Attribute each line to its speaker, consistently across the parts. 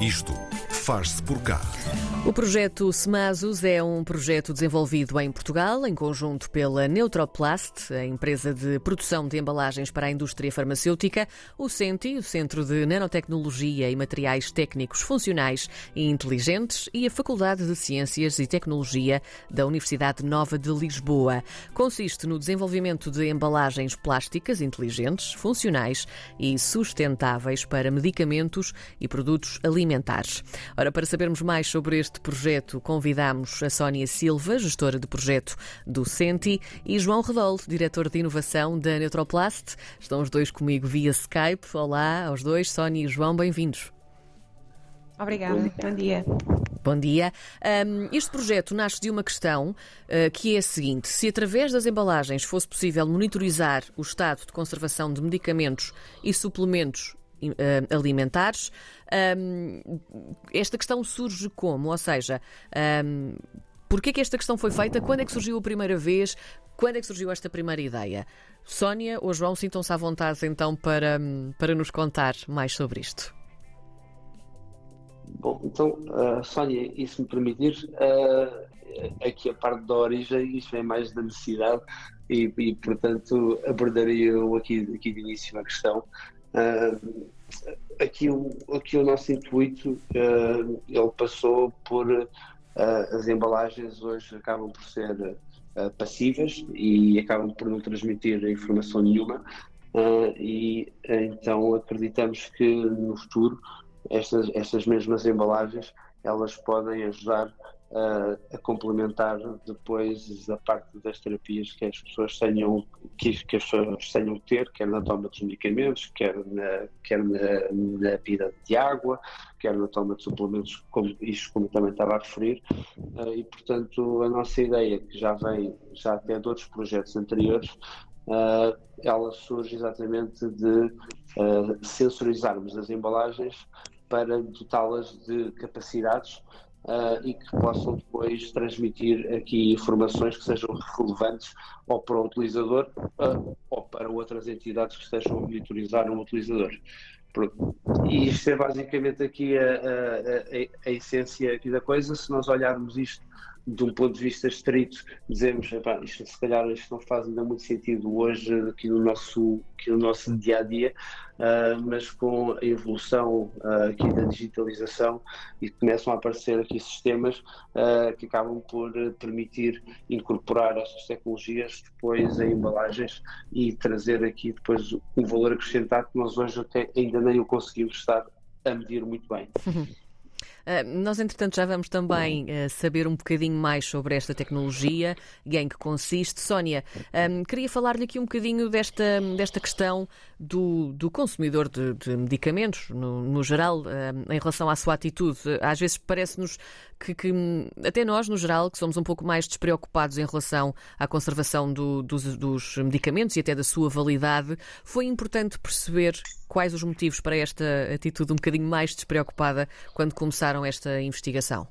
Speaker 1: Isto faz-se por cá.
Speaker 2: O projeto Semasos é um projeto desenvolvido em Portugal, em conjunto pela Neutroplast, a empresa de produção de embalagens para a indústria farmacêutica, o CENTI, o Centro de Nanotecnologia e Materiais Técnicos Funcionais e Inteligentes, e a Faculdade de Ciências e Tecnologia da Universidade Nova de Lisboa. Consiste no desenvolvimento de embalagens plásticas inteligentes, funcionais e sustentáveis para medicamentos e produtos alimentares. Ora, para sabermos mais sobre este projeto, convidamos a Sónia Silva, gestora de projeto do Senti, e João Redol, diretor de inovação da Neutroplast. Estão os dois comigo via Skype. Olá aos dois, Sónia e João, bem-vindos.
Speaker 3: Obrigada, bom dia.
Speaker 2: Bom dia. Um, este projeto nasce de uma questão uh, que é a seguinte: se através das embalagens fosse possível monitorizar o estado de conservação de medicamentos e suplementos alimentares. Um, esta questão surge como? Ou seja, um, porquê que esta questão foi feita? Quando é que surgiu a primeira vez? Quando é que surgiu esta primeira ideia? Sónia ou João, sintam-se à vontade então para, para nos contar mais sobre isto.
Speaker 4: Bom, então, uh, Sónia, e se me permitir, uh, aqui a parte da origem, isto é mais da necessidade e, e portanto, abordaria eu aqui, aqui de início a questão. Uh, aqui, o, aqui o nosso intuito, uh, ele passou por uh, as embalagens hoje acabam por ser passivas e acabam por não transmitir informação nenhuma. E então acreditamos que no futuro estas, estas mesmas embalagens elas podem ajudar uh, a complementar depois a parte das terapias que as pessoas tenham que, que as pessoas tenham que ter, quer na toma dos medicamentos, quer na, quer na, na vida de água, quer na toma de suplementos, como isto como também estava a referir, uh, e portanto a nossa ideia, que já vem já até de outros projetos anteriores, uh, ela surge exatamente de uh, sensorizarmos as embalagens para dotá-las de capacidades uh, e que possam depois transmitir aqui informações que sejam relevantes ou para o utilizador uh, ou para outras entidades que estejam a monitorizar um utilizador. E isto é basicamente aqui a, a, a, a essência aqui da coisa. Se nós olharmos isto de um ponto de vista estrito, dizemos isto, se calhar isto não faz ainda muito sentido hoje aqui no nosso, aqui no nosso dia a dia, uh, mas com a evolução uh, aqui da digitalização e começam a aparecer aqui sistemas uh, que acabam por permitir incorporar estas tecnologias depois em embalagens e trazer aqui depois um valor acrescentado que nós hoje até ainda nem o conseguimos estar a medir muito bem.
Speaker 2: Ah, nós, entretanto, já vamos também uh, saber um bocadinho mais sobre esta tecnologia e em que consiste. Sónia, um, queria falar-lhe aqui um bocadinho desta, desta questão do, do consumidor de, de medicamentos, no, no geral, em relação à sua atitude. Às vezes parece-nos que, que, até nós, no geral, que somos um pouco mais despreocupados em relação à conservação do, dos, dos medicamentos e até da sua validade, foi importante perceber quais os motivos para esta atitude um bocadinho mais despreocupada quando começaram esta investigação?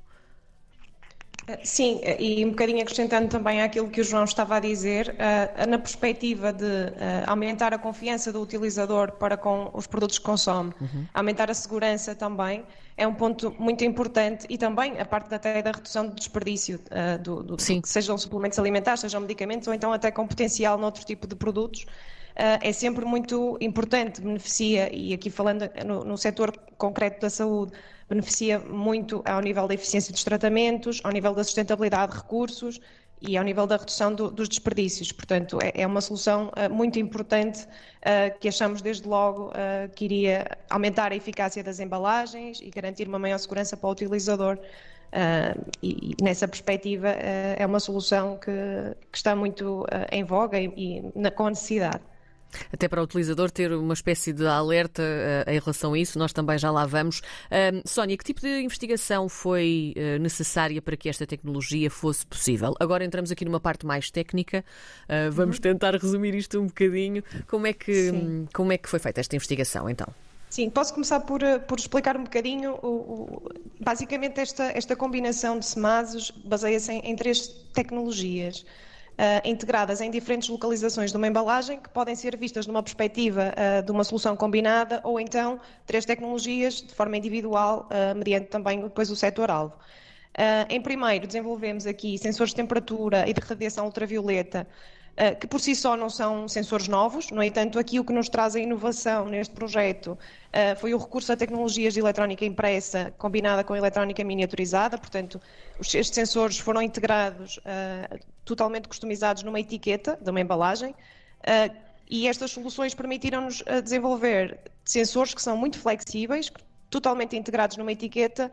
Speaker 3: Sim, e um bocadinho acrescentando também àquilo que o João estava a dizer, uh, na perspectiva de aumentar a confiança do utilizador para com os produtos que consome, uhum. aumentar a segurança também, é um ponto muito importante e também a parte até da redução do desperdício, uh, do, do, que sejam suplementos alimentares, sejam medicamentos ou então até com potencial noutro tipo de produtos, é sempre muito importante, beneficia, e aqui falando no, no setor concreto da saúde, beneficia muito ao nível da eficiência dos tratamentos, ao nível da sustentabilidade de recursos e ao nível da redução do, dos desperdícios. Portanto, é, é uma solução uh, muito importante uh, que achamos desde logo uh, que iria aumentar a eficácia das embalagens e garantir uma maior segurança para o utilizador. E, e, nessa perspectiva é uma solução que, que está muito em voga e, e na, com necessidade.
Speaker 2: Até para o utilizador ter uma espécie de alerta uh, em relação a isso, nós também já lá vamos. Uh, Sónia, que tipo de investigação foi uh, necessária para que esta tecnologia fosse possível? Agora entramos aqui numa parte mais técnica, vamos uhum. tentar resumir isto um bocadinho. Como é, que, como é que foi feita esta investigação então?
Speaker 3: Sim, posso começar por, por explicar um bocadinho. O, o, basicamente, esta, esta combinação de semasos baseia-se em, em três tecnologias. Uh, integradas em diferentes localizações de uma embalagem que podem ser vistas numa perspectiva uh, de uma solução combinada ou então três tecnologias de forma individual, uh, mediante também depois o setor-alvo. em primeiro, desenvolvemos aqui sensores de temperatura e de radiação ultravioleta eh, que por si só não são sensores novos, no entanto, aqui o que nos traz a inovação neste projeto eh, foi o recurso a tecnologias de eletrónica impressa combinada com eletrónica miniaturizada, portanto, estes sensores foram integrados, eh, totalmente customizados numa etiqueta de uma embalagem, e estas soluções permitiram-nos desenvolver sensores que são muito flexíveis, totalmente integrados numa etiqueta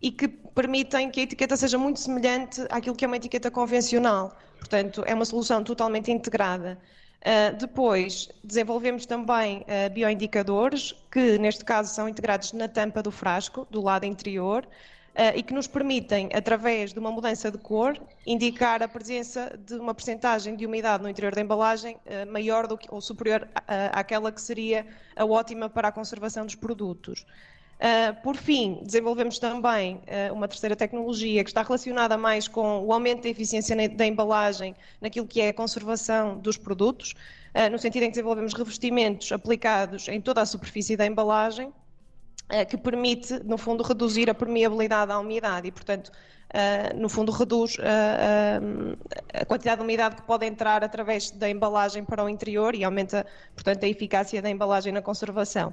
Speaker 3: e que permitem que a etiqueta seja muito semelhante àquilo que é uma etiqueta convencional. Portanto, é uma solução totalmente integrada. Uh, depois, desenvolvemos também uh, bioindicadores, que neste caso são integrados na tampa do frasco, do lado interior, uh, e que nos permitem, através de uma mudança de cor, indicar a presença de uma percentagem de umidade no interior da embalagem maior que, ou superior àquela que seria a ótima para a conservação dos produtos. Uh, por fim, desenvolvemos também uh, uma terceira tecnologia que está relacionada mais com o aumento da eficiência da embalagem naquilo que é a conservação dos produtos, uh, no sentido em que desenvolvemos revestimentos aplicados em toda a superfície da embalagem, que permite, no fundo, reduzir a permeabilidade à umidade e, portanto, no fundo, reduz a quantidade de umidade que pode entrar através da embalagem para o interior e aumenta, portanto, a eficácia da embalagem na conservação.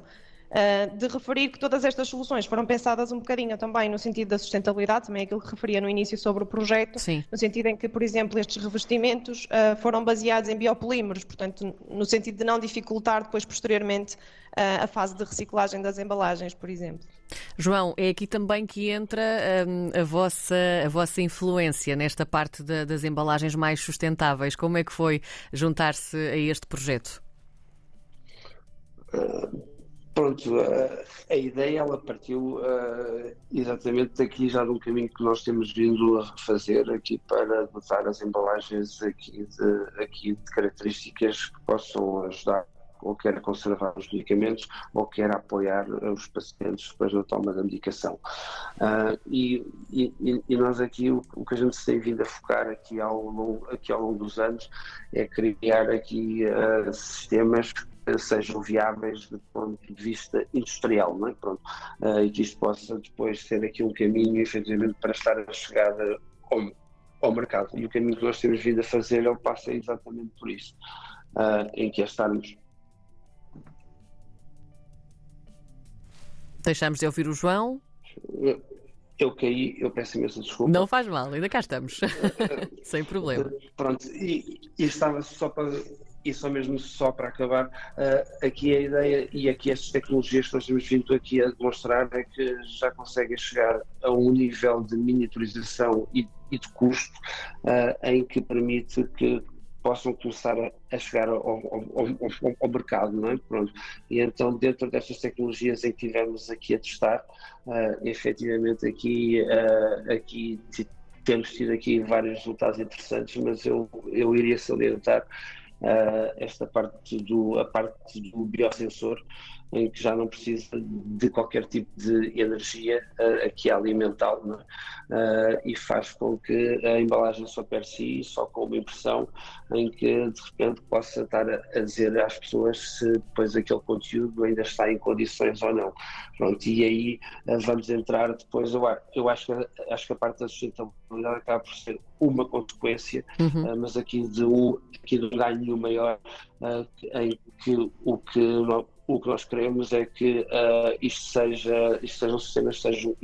Speaker 3: Uh, de referir que todas estas soluções foram pensadas um bocadinho também no sentido da sustentabilidade, também aquilo que referia no início sobre o projeto,
Speaker 2: Sim.
Speaker 3: no sentido em que, por exemplo, estes revestimentos uh, foram baseados em biopolímeros, portanto, no sentido de não dificultar depois, posteriormente, uh, a fase de reciclagem das embalagens, por exemplo.
Speaker 2: João, é aqui também que entra um, a, vossa, a vossa influência nesta parte da, das embalagens mais sustentáveis. Como é que foi juntar-se a este projeto?
Speaker 4: Pronto, a, a ideia ela partiu exatamente daqui já de um caminho que nós temos vindo a refazer aqui para dotar as embalagens aqui de, aqui de características que possam ajudar ou quer a conservar os medicamentos ou quer apoiar os pacientes depois na toma da medicação. Uh, e, e, e, nós aqui o, o, que a gente tem vindo a focar aqui ao longo, aqui ao longo dos anos é criar aqui uh, sistemas sejam viáveis do ponto de vista industrial, não é? Pronto, uh, e que isto possa depois ser aqui um caminho, efetivamente, para estar a chegada ao, ao mercado. E o caminho que nós temos vindo a fazer, ele passa exatamente por isso, uh, em que é estarmos
Speaker 2: Deixamos de ouvir o João.
Speaker 4: Eu caí, eu peço imensa desculpa.
Speaker 2: Não faz mal, ainda cá estamos. Sem problema.
Speaker 4: Pronto, e, e estava só para e só mesmo só para acabar, uh, aqui a ideia e aqui estas tecnologias que nós temos vindo aqui a demonstrar é que já conseguem chegar a um nível de miniaturização e, e de custo uh, em que permite que possam começar a, a chegar ao, ao, ao, ao, mercado, não é? Pronto. E então, dentro destas tecnologias em que tivemos aqui a testar, uh, efetivamente aqui, uh, aqui temos tido aqui vários resultados interessantes, mas eu, eu iria salientar esta parte do, a parte do biosensor, em que já não precisa de qualquer tipo de energia uh, aqui a alimentá-lo uh, e faz com que a embalagem só per si, só com uma impressão, em que de repente possa estar a, a dizer às pessoas se depois aquele conteúdo ainda está em condições ou não. Pronto, e aí uh, vamos entrar depois, eu, eu acho, que, acho que a parte da sustentabilidade acaba por ser uma consequência, uhum. mas aqui de, um, aqui de um ganho maior, em que o que o que nós queremos é que uh, isto, seja, isto sejam sistemas sejam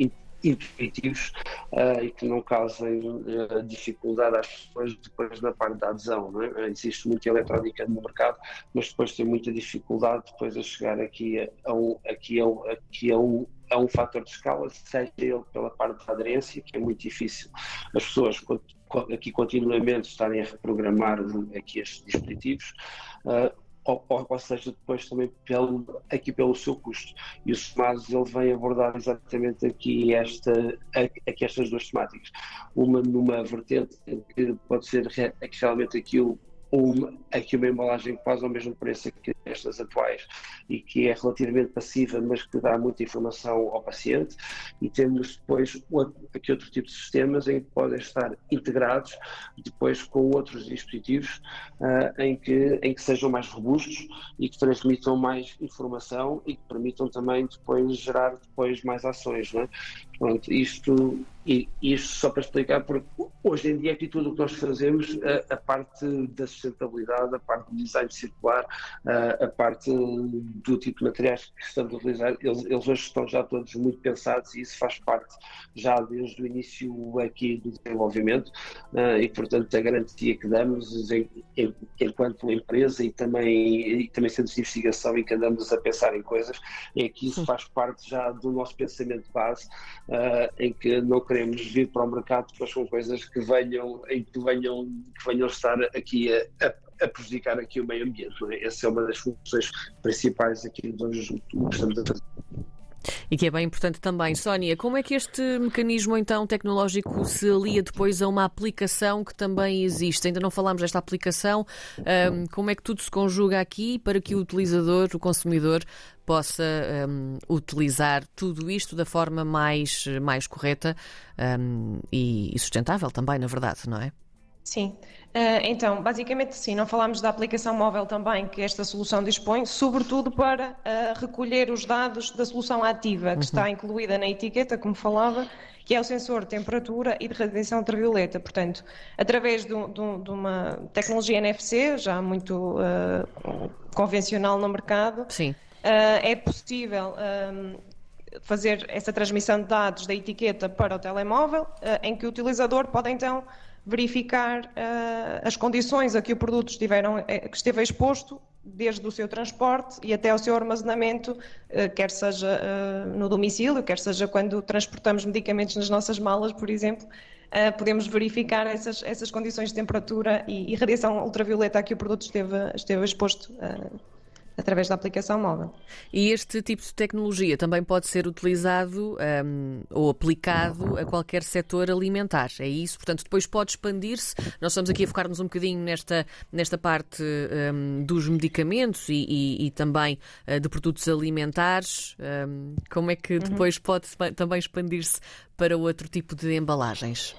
Speaker 4: intuitivos uh, e que não causem uh, dificuldade às pessoas depois da parte da adesão. É? Existe muita eletrónica no mercado, mas depois tem muita dificuldade depois a chegar aqui a, um, aqui a, aqui a um, a um fator de escala, seja ele pela parte da aderência, que é muito difícil. As pessoas aqui continuamente estarem a reprogramar aqui estes dispositivos. Ou, ou, seja, depois também pelo, aqui pelo seu custo. E o SEMAS ele vem abordar exatamente aqui, esta, aqui estas duas temáticas. Uma numa vertente que pode ser realmente aquilo uma, aqui uma embalagem quase ao mesmo preço que estas atuais e que é relativamente passiva, mas que dá muita informação ao paciente. E temos depois aqui outro tipo de sistemas em que podem estar integrados depois com outros dispositivos uh, em, que, em que sejam mais robustos e que transmitam mais informação e que permitam também depois gerar depois mais ações. Não é? Pronto, isto, e, isto só para explicar, porque hoje em dia aqui tudo o que nós fazemos, a, a parte da sustentabilidade, a parte do design circular, a, a, parte do tipo de materiais que estamos a utilizar, eles, eles hoje estão já todos muito pensados e isso faz parte já desde o início aqui do desenvolvimento uh, e portanto a garantia que damos em, em, enquanto empresa e também, e também centros de investigação em que andamos a pensar em coisas, é que isso faz parte já do nosso pensamento base uh, em que não queremos vir para o mercado depois com coisas que venham, em que venham, que venham estar aqui a, a, a prejudicar aqui o meio ambiente. É? Essa é uma das funções principais aqui do que estamos a fazer.
Speaker 2: E que é bem importante também. Sónia, como é que este mecanismo então tecnológico se alia depois a uma aplicação que também existe? Ainda não falámos desta aplicação. Um, como é que tudo se conjuga aqui para que o utilizador, o consumidor, possa um, utilizar tudo isto da forma mais, mais correta um, e, e sustentável também, na verdade, não é?
Speaker 3: Sim, uh, então, basicamente sim, não falámos da aplicação móvel também que esta solução dispõe, sobretudo para uh, recolher os dados da solução ativa, que uhum. está incluída na etiqueta, como falava, que é o sensor de temperatura e de radiação ultravioleta. Portanto, através de, de, de uma tecnologia NFC, já muito uh, convencional no mercado,
Speaker 2: sim.
Speaker 3: É possível fazer essa transmissão de dados da etiqueta para o telemóvel, em que o utilizador pode então verificar uh, as condições a que o produto estiveram, eh, que esteve exposto, desde o seu transporte e até o seu armazenamento, quer seja no domicílio, quer seja quando transportamos medicamentos nas nossas malas, por exemplo. podemos verificar essas, essas condições de temperatura e, e, radiação ultravioleta a que o produto esteve, esteve exposto através da aplicação móvel.
Speaker 2: E este tipo de tecnologia também pode ser utilizado um, ou aplicado a qualquer setor alimentar, é isso? Portanto, depois pode expandir-se. Nós estamos aqui a focar-nos um bocadinho nesta, nesta parte um, dos medicamentos e, e, e também uh, de produtos alimentares. Um, como é que uhum. depois uhum. pode também expandir-se para outro tipo de embalagens?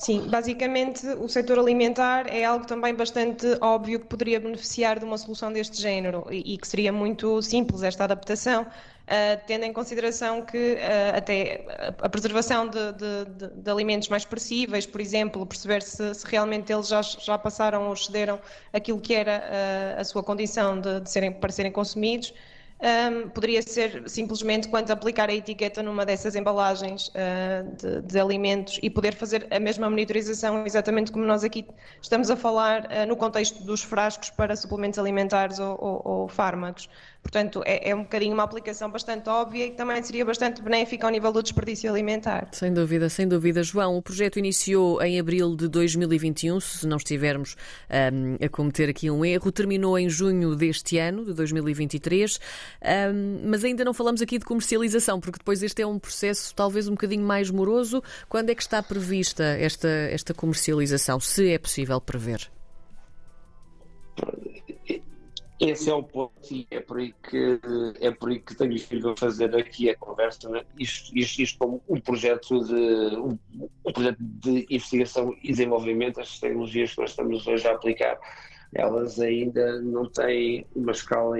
Speaker 3: Sim, basicamente o setor alimentar é algo também bastante óbvio que poderia beneficiar de uma solução deste género e, e que seria muito simples esta adaptação, uh, tendo em consideração que uh, até a preservação de, de, de, de, alimentos mais perecíveis, por exemplo, perceber se, se, realmente eles já, já passaram ou excederam aquilo que era uh, a sua condição de, serem, para serem consumidos, um, poderia ser simplesmente quanto aplicar a etiqueta numa dessas embalagens uh, de, de, alimentos e poder fazer a mesma monitorização, exatamente como nós aqui estamos a falar uh, no contexto dos frascos para suplementos alimentares ou, ou, ou fármacos. Portanto, é, é, um bocadinho uma aplicação bastante óbvia e que também seria bastante benéfica ao nível do desperdício alimentar.
Speaker 2: Sem dúvida, sem dúvida. João, o projeto iniciou em abril de 2021, se não estivermos um, a cometer aqui um erro, terminou em junho deste ano, de 2023, um, mas ainda não falamos aqui de comercialização, porque depois este é um processo talvez um bocadinho mais moroso. Quando é que está prevista esta, esta comercialização, se é possível prever?
Speaker 4: Esse é o ponto e é por aí que, é por aí que tenho vindo a fazer aqui a conversa. Né? Isto, isto, isto como um projeto, de, um, um, projeto de investigação e desenvolvimento, as tecnologias que nós estamos hoje a aplicar, elas ainda não têm uma escala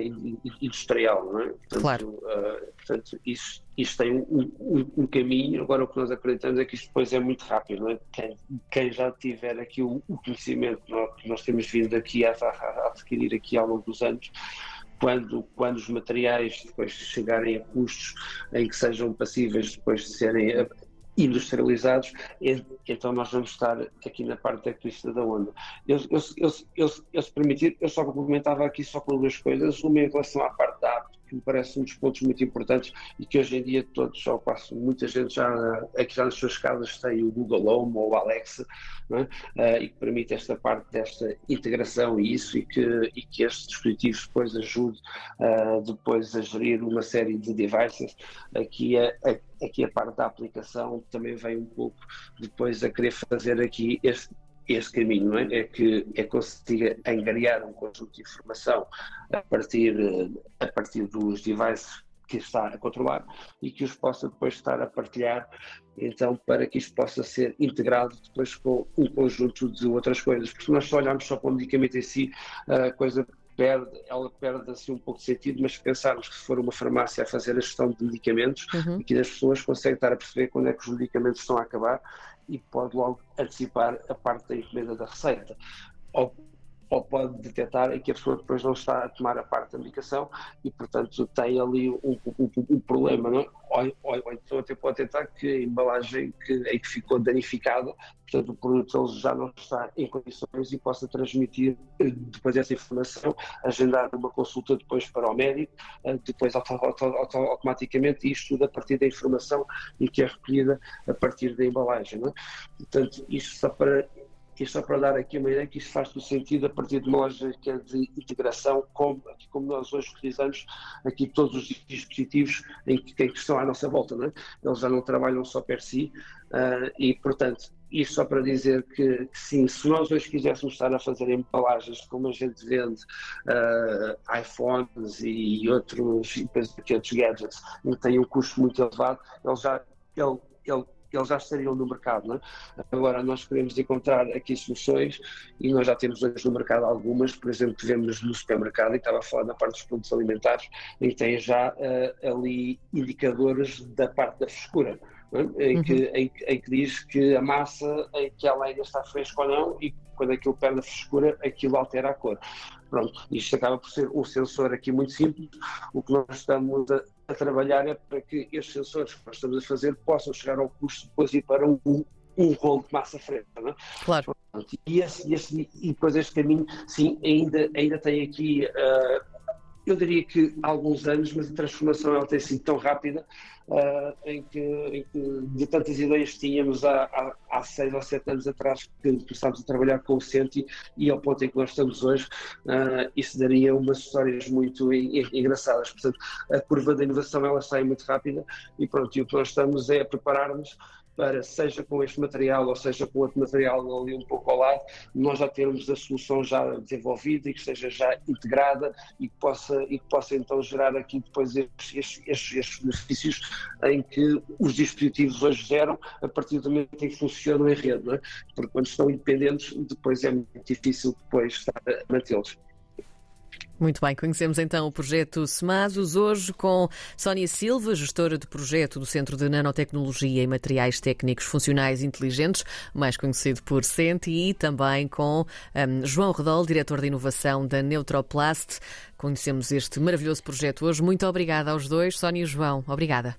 Speaker 4: industrial. Não é?
Speaker 2: Portanto, claro.
Speaker 4: Uh, portanto, isto, isto tem um, um, um, caminho. Agora, o que nós acreditamos é que isto depois é muito rápido. É? Quem, quem, já tiver aqui o, o conhecimento que nós, que nós, temos vindo aqui a, a, adquirir aqui ao longo dos anos, quando, quando os materiais depois chegarem a custos em que sejam passíveis depois de serem industrializados, então nós vamos estar aqui na parte tecnista da onda. Eu, eu, eu, eu, se permitir, eu só complementava aqui só com duas coisas, uma em relação à parte da que me parece um dos pontos muito importantes e que hoje em dia todos, já passo, muita gente já aqui já nas suas casas tem o Google Home ou o Alexa é? uh, e que permite esta parte desta integração e isso e que, e que estes dispositivos depois ajude uh, depois a gerir uma série de devices. Aqui a, a, aqui a parte da aplicação também vem um pouco depois a querer fazer aqui este esse caminho, é? É que é consiga angariar um conjunto de informação a partir, a partir dos devices que está a controlar e que os possa depois estar a partilhar, então, para que isto possa ser integrado depois com um conjunto de outras coisas. Porque se nós só olharmos só para o medicamento em si, a coisa perde, ela perde assim um pouco de sentido, mas se pensarmos que se for uma farmácia a fazer a gestão de medicamentos, uhum. que as pessoas conseguem estar a perceber quando é que os medicamentos estão a acabar e pode logo antecipar a parte da encomenda da receita. Ou ou pode detectar que a pessoa depois não está a tomar a parte da medicação e, portanto, tem ali um, um, um problema, não é? ou, ou, então até pode detectar que a embalagem que, em que ficou danificada, portanto, o produto já não está em condições e possa transmitir eh, depois essa informação, agendar uma consulta depois para o médico, eh, depois auto, auto, auto, automaticamente, isto tudo a partir da informação e que é recolhida a partir da embalagem. Não é? Portanto, isto só para isto só para dar aqui uma ideia que isto faz todo sentido a partir de uma lógica de integração, como, como nós hoje utilizamos aqui todos os dispositivos em que, em que estão à nossa volta. Não é? Eles já não trabalham só per si uh, e, portanto, isto só para dizer que, que, sim, se nós hoje quiséssemos estar a fazer embalagens como a gente vende uh, iPhones e outros, e outros gadgets e têm um custo muito elevado, ele já ele, ele eles já estariam no mercado. É? Agora, nós queremos encontrar aqui soluções e nós já temos hoje no mercado algumas, por exemplo, que vemos no supermercado, e estava a falar na parte dos produtos alimentares, que tem já uh, ali indicadores da parte da frescura. É? Em, que, uhum. em, em, que, diz que a massa, em que ela ainda está fresca ou não, e quando aquilo perde a frescura, aquilo altera a cor. Pronto, isto acaba por ser um sensor aqui muito simples. O que nós estamos a, a trabalhar é para que estes sensores que nós estamos a fazer possam chegar ao custo depois ir para um, um rolo de massa fresca. Não é?
Speaker 2: Claro.
Speaker 4: E, esse, esse, e depois este caminho, sim, ainda, ainda tem aqui uh, eu diria que há alguns anos, mas a transformação ela tem sido tão rápida uh, em, que, em, que, de tantas ideias que tínhamos há, há, há, seis ou sete anos atrás que começámos a trabalhar com o Senti e ao ponto em que nós estamos hoje, uh, isso daria umas histórias muito engraçadas. Portanto, a curva da inovação ela sai muito rápida e pronto, e o que nós estamos é a preparar-nos para, seja com este material ou seja com outro material ali um pouco ao lado, nós já termos a solução já desenvolvida e que esteja já integrada e que possa, e que possa então gerar aqui depois estes, estes, estes benefícios em que os dispositivos hoje geram a partir do momento em que funcionam em rede, é? porque quando estão independentes depois é muito difícil depois estar a mantê-los.
Speaker 2: Muito bem, conhecemos então o projeto SEMASUS hoje com Sónia Silva, gestora de projeto do Centro de Nanotecnologia e Materiais Técnicos Funcionais Inteligentes, mais conhecido por CENTE, e também com um, João Redol, diretor de inovação da Neutroplast. Conhecemos este maravilhoso projeto hoje. Muito obrigada aos dois, Sónia e João. Obrigada.